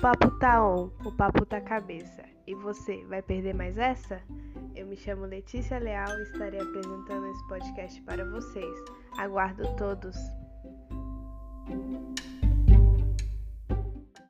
papo tá on, o papo tá cabeça. E você, vai perder mais essa? Eu me chamo Letícia Leal e estarei apresentando esse podcast para vocês. Aguardo todos!